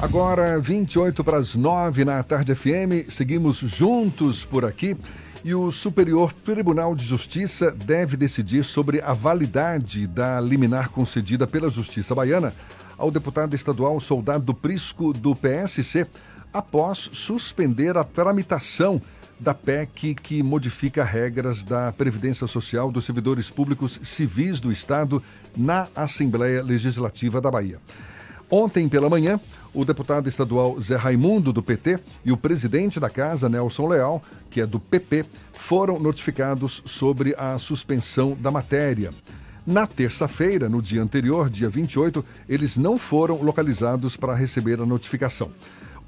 Agora, 28 para as 9 na Tarde FM, seguimos juntos por aqui e o Superior Tribunal de Justiça deve decidir sobre a validade da liminar concedida pela Justiça Baiana ao deputado estadual Soldado Prisco do PSC após suspender a tramitação da PEC que modifica regras da Previdência Social dos servidores públicos civis do Estado na Assembleia Legislativa da Bahia. Ontem pela manhã, o deputado estadual Zé Raimundo, do PT, e o presidente da casa, Nelson Leal, que é do PP, foram notificados sobre a suspensão da matéria. Na terça-feira, no dia anterior, dia 28, eles não foram localizados para receber a notificação.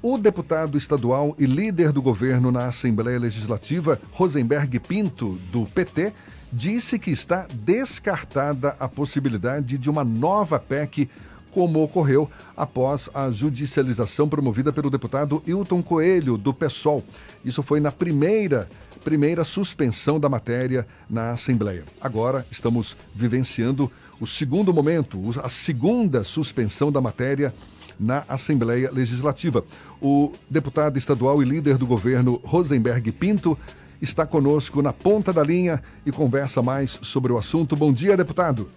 O deputado estadual e líder do governo na Assembleia Legislativa, Rosenberg Pinto, do PT, disse que está descartada a possibilidade de uma nova PEC como ocorreu após a judicialização promovida pelo deputado Hilton Coelho, do PSOL. Isso foi na primeira primeira suspensão da matéria na Assembleia. Agora estamos vivenciando o segundo momento, a segunda suspensão da matéria na Assembleia Legislativa. O deputado estadual e líder do governo Rosenberg Pinto está conosco na ponta da linha e conversa mais sobre o assunto. Bom dia, deputado.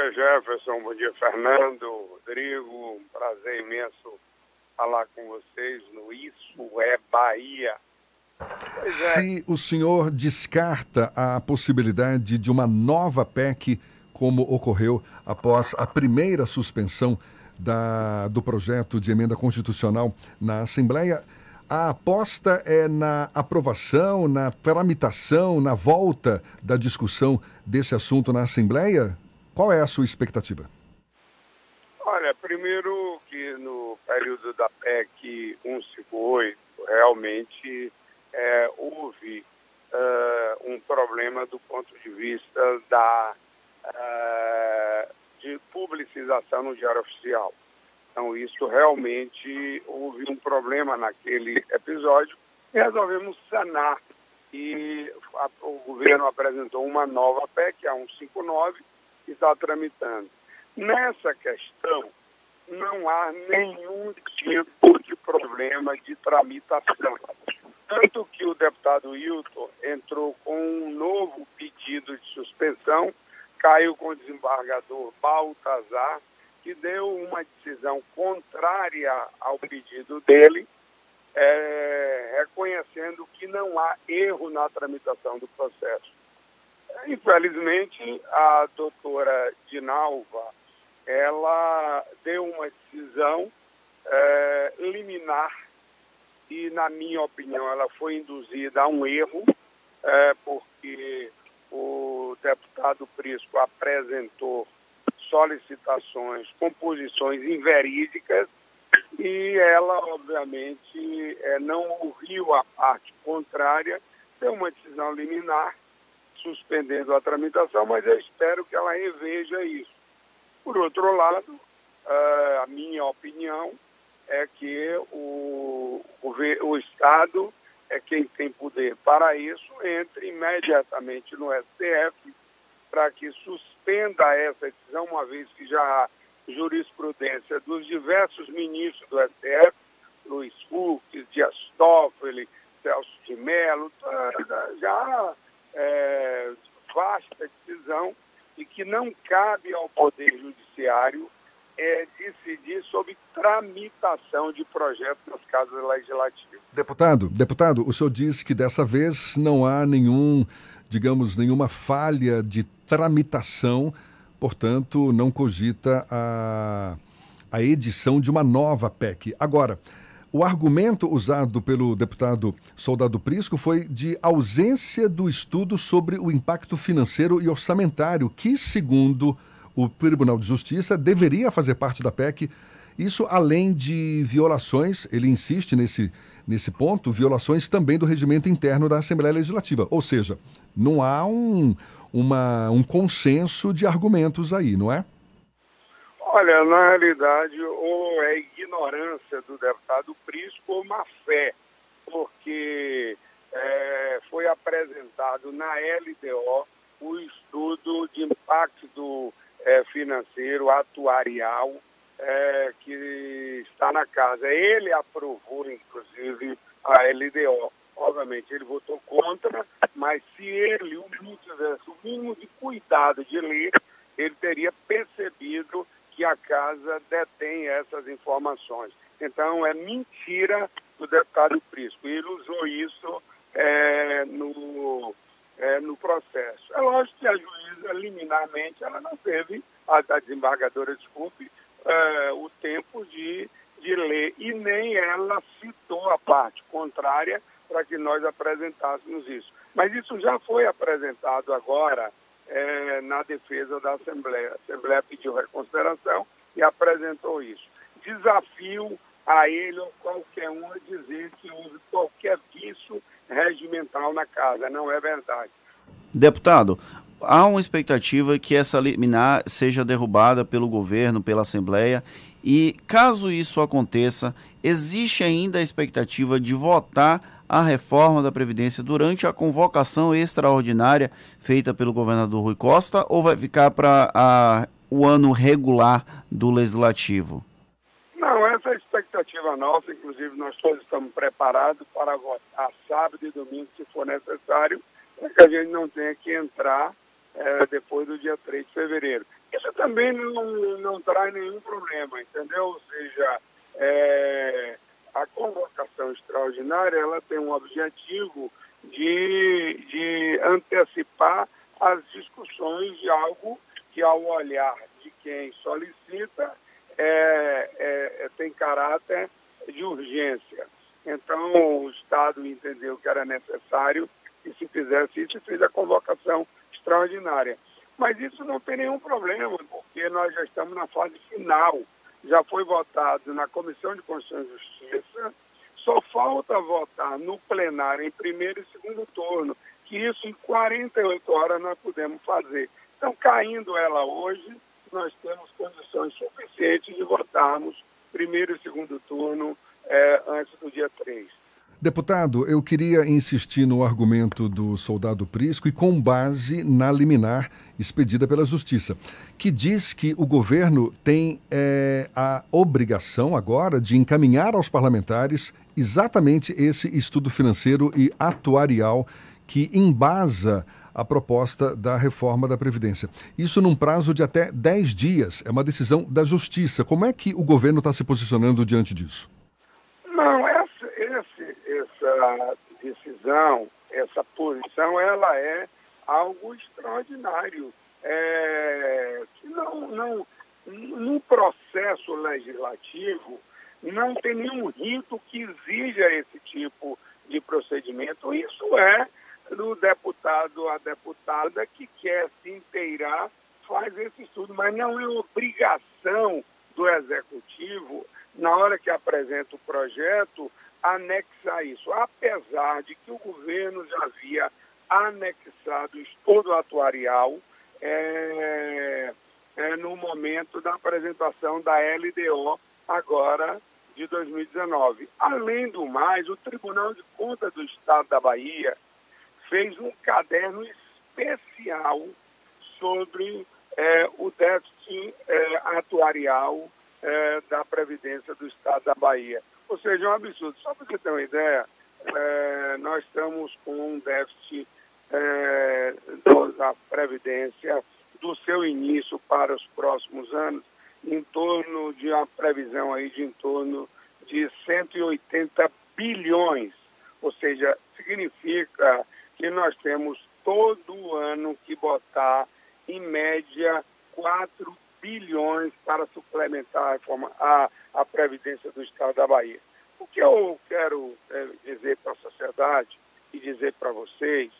Dia, Jefferson. Bom dia, Fernando, Rodrigo. Um prazer imenso falar com vocês no Isso é Bahia. Pois Se é. o senhor descarta a possibilidade de uma nova PEC, como ocorreu após a primeira suspensão da, do projeto de emenda constitucional na Assembleia, a aposta é na aprovação, na tramitação, na volta da discussão desse assunto na Assembleia? Qual é a sua expectativa? Olha, primeiro que no período da PEC 158, realmente é, houve uh, um problema do ponto de vista da, uh, de publicização no Diário Oficial. Então, isso realmente houve um problema naquele episódio e resolvemos sanar. E a, o governo apresentou uma nova PEC, a 159, está tramitando. Nessa questão, não há nenhum tipo de problema de tramitação. Tanto que o deputado Hilton entrou com um novo pedido de suspensão, caiu com o desembargador Baltazar, que deu uma decisão contrária ao pedido dele, é, reconhecendo que não há erro na tramitação do processo. Infelizmente, a doutora Dinalva, ela deu uma decisão é, liminar e, na minha opinião, ela foi induzida a um erro, é, porque o deputado Prisco apresentou solicitações, composições inverídicas e ela, obviamente, é, não ouviu a parte contrária, deu uma decisão liminar suspendendo a tramitação, mas eu espero que ela reveja isso. Por outro lado, uh, a minha opinião é que o, o, o Estado é quem tem poder para isso, entre imediatamente no STF para que suspenda essa decisão, uma vez que já há jurisprudência dos diversos ministros do STF, Luiz Fux, Dias Toffoli, Celso de Mello, já é, vasta decisão e que não cabe ao Poder Judiciário é, decidir sobre tramitação de projetos nas casas legislativas. Deputado, deputado, o senhor disse que dessa vez não há nenhum, digamos, nenhuma falha de tramitação, portanto, não cogita a, a edição de uma nova PEC. Agora, o argumento usado pelo deputado Soldado Prisco foi de ausência do estudo sobre o impacto financeiro e orçamentário, que, segundo o Tribunal de Justiça, deveria fazer parte da PEC. Isso além de violações, ele insiste nesse, nesse ponto, violações também do regimento interno da Assembleia Legislativa. Ou seja, não há um, uma, um consenso de argumentos aí, não é? Olha, na realidade, ou é ignorância do deputado Prisco ou má fé, porque é, foi apresentado na LDO o estudo de impacto é, financeiro atuarial é, que está na casa. Ele aprovou, inclusive, a LDO. Obviamente, ele votou contra, mas se ele, o mínimo, tivesse o mínimo de cuidado de ler, ele teria percebido a casa detém essas informações. Então, é mentira do deputado Prisco. Ele usou isso é, no, é, no processo. É lógico que a juíza, liminarmente, ela não teve, a, a desembargadora, desculpe, é, o tempo de, de ler. E nem ela citou a parte contrária para que nós apresentássemos isso. Mas isso já foi apresentado agora é, na defesa da Assembleia. A Assembleia pediu reconsideração e apresentou isso. Desafio a ele ou qualquer um a dizer que use qualquer vício regimental na casa. Não é verdade. Deputado, há uma expectativa que essa liminar seja derrubada pelo governo, pela Assembleia, e caso isso aconteça, existe ainda a expectativa de votar a reforma da Previdência durante a convocação extraordinária feita pelo governador Rui Costa ou vai ficar para o ano regular do Legislativo? Não, essa é a expectativa nossa, inclusive nós todos estamos preparados para votar sábado e domingo, se for necessário, para que a gente não tenha que entrar é, depois do dia 3 de fevereiro. Isso também não, não traz nenhum problema, entendeu? Ou seja, é, convocação extraordinária ela tem um objetivo de, de antecipar as discussões de algo que, ao olhar de quem solicita, é, é, é, tem caráter de urgência. Então, o Estado entendeu que era necessário que se fizesse isso e fez a convocação extraordinária. Mas isso não tem nenhum problema, porque nós já estamos na fase final. Já foi votado na Comissão de Constituição e Justiça, só falta votar no plenário em primeiro e segundo turno, que isso em 48 horas nós podemos fazer. Então, caindo ela hoje, nós temos condições suficientes de votarmos primeiro e segundo turno é, antes do dia 3. Deputado, eu queria insistir no argumento do soldado Prisco e com base na liminar expedida pela Justiça, que diz que o governo tem é, a obrigação agora de encaminhar aos parlamentares exatamente esse estudo financeiro e atuarial que embasa a proposta da reforma da Previdência. Isso num prazo de até 10 dias. É uma decisão da Justiça. Como é que o governo está se posicionando diante disso? Esse, essa decisão, essa posição, ela é algo extraordinário. É, que não, não, no processo legislativo, não tem nenhum rito que exija esse tipo de procedimento. Isso é do deputado a deputada que quer se inteirar, faz esse estudo, mas não é obrigação do executivo, na hora que apresenta o projeto, anexar isso. Apesar de que o governo já havia anexado o estudo atuarial é, é, no momento da apresentação da LDO, agora de 2019. Além do mais, o Tribunal de Contas do Estado da Bahia fez um caderno especial sobre é, o déficit é, atuarial é, da Previdência do Estado da Bahia. Ou seja, é um absurdo. Só para você ter uma ideia, é, nós estamos com um déficit é, da Previdência do seu início para os próximos anos em torno de uma previsão aí de em torno de 180 bilhões. Ou seja, significa que nós temos todo ano que botar, em média, 4 bilhões para suplementar a, reforma, a, a Previdência do Estado da Bahia. O que eu quero é, dizer para a sociedade e dizer para vocês,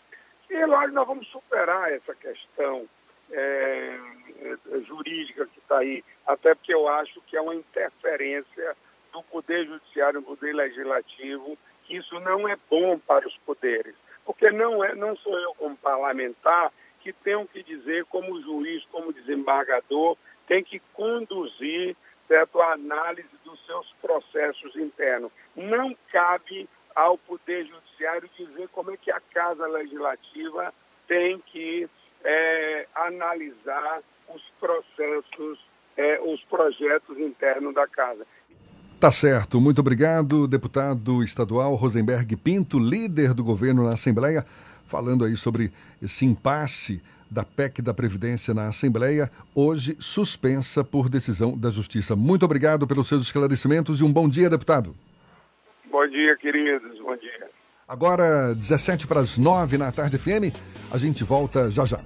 que lógico nós vamos superar essa questão é, é jurídica que está aí, até porque eu acho que é uma interferência do Poder Judiciário no Poder Legislativo, que isso não é bom para os poderes porque não, é, não sou eu como parlamentar que tenho que dizer como juiz, como desembargador, tem que conduzir certo, a análise dos seus processos internos. Não cabe ao Poder Judiciário dizer como é que a Casa Legislativa tem que é, analisar os processos é, os projetos internos da casa. Tá certo. Muito obrigado, deputado estadual Rosenberg Pinto, líder do governo na Assembleia, falando aí sobre esse impasse da PEC da Previdência na Assembleia, hoje suspensa por decisão da Justiça. Muito obrigado pelos seus esclarecimentos e um bom dia, deputado. Bom dia, queridos. Bom dia. Agora, 17 para as 9 na tarde FM, a gente volta já já.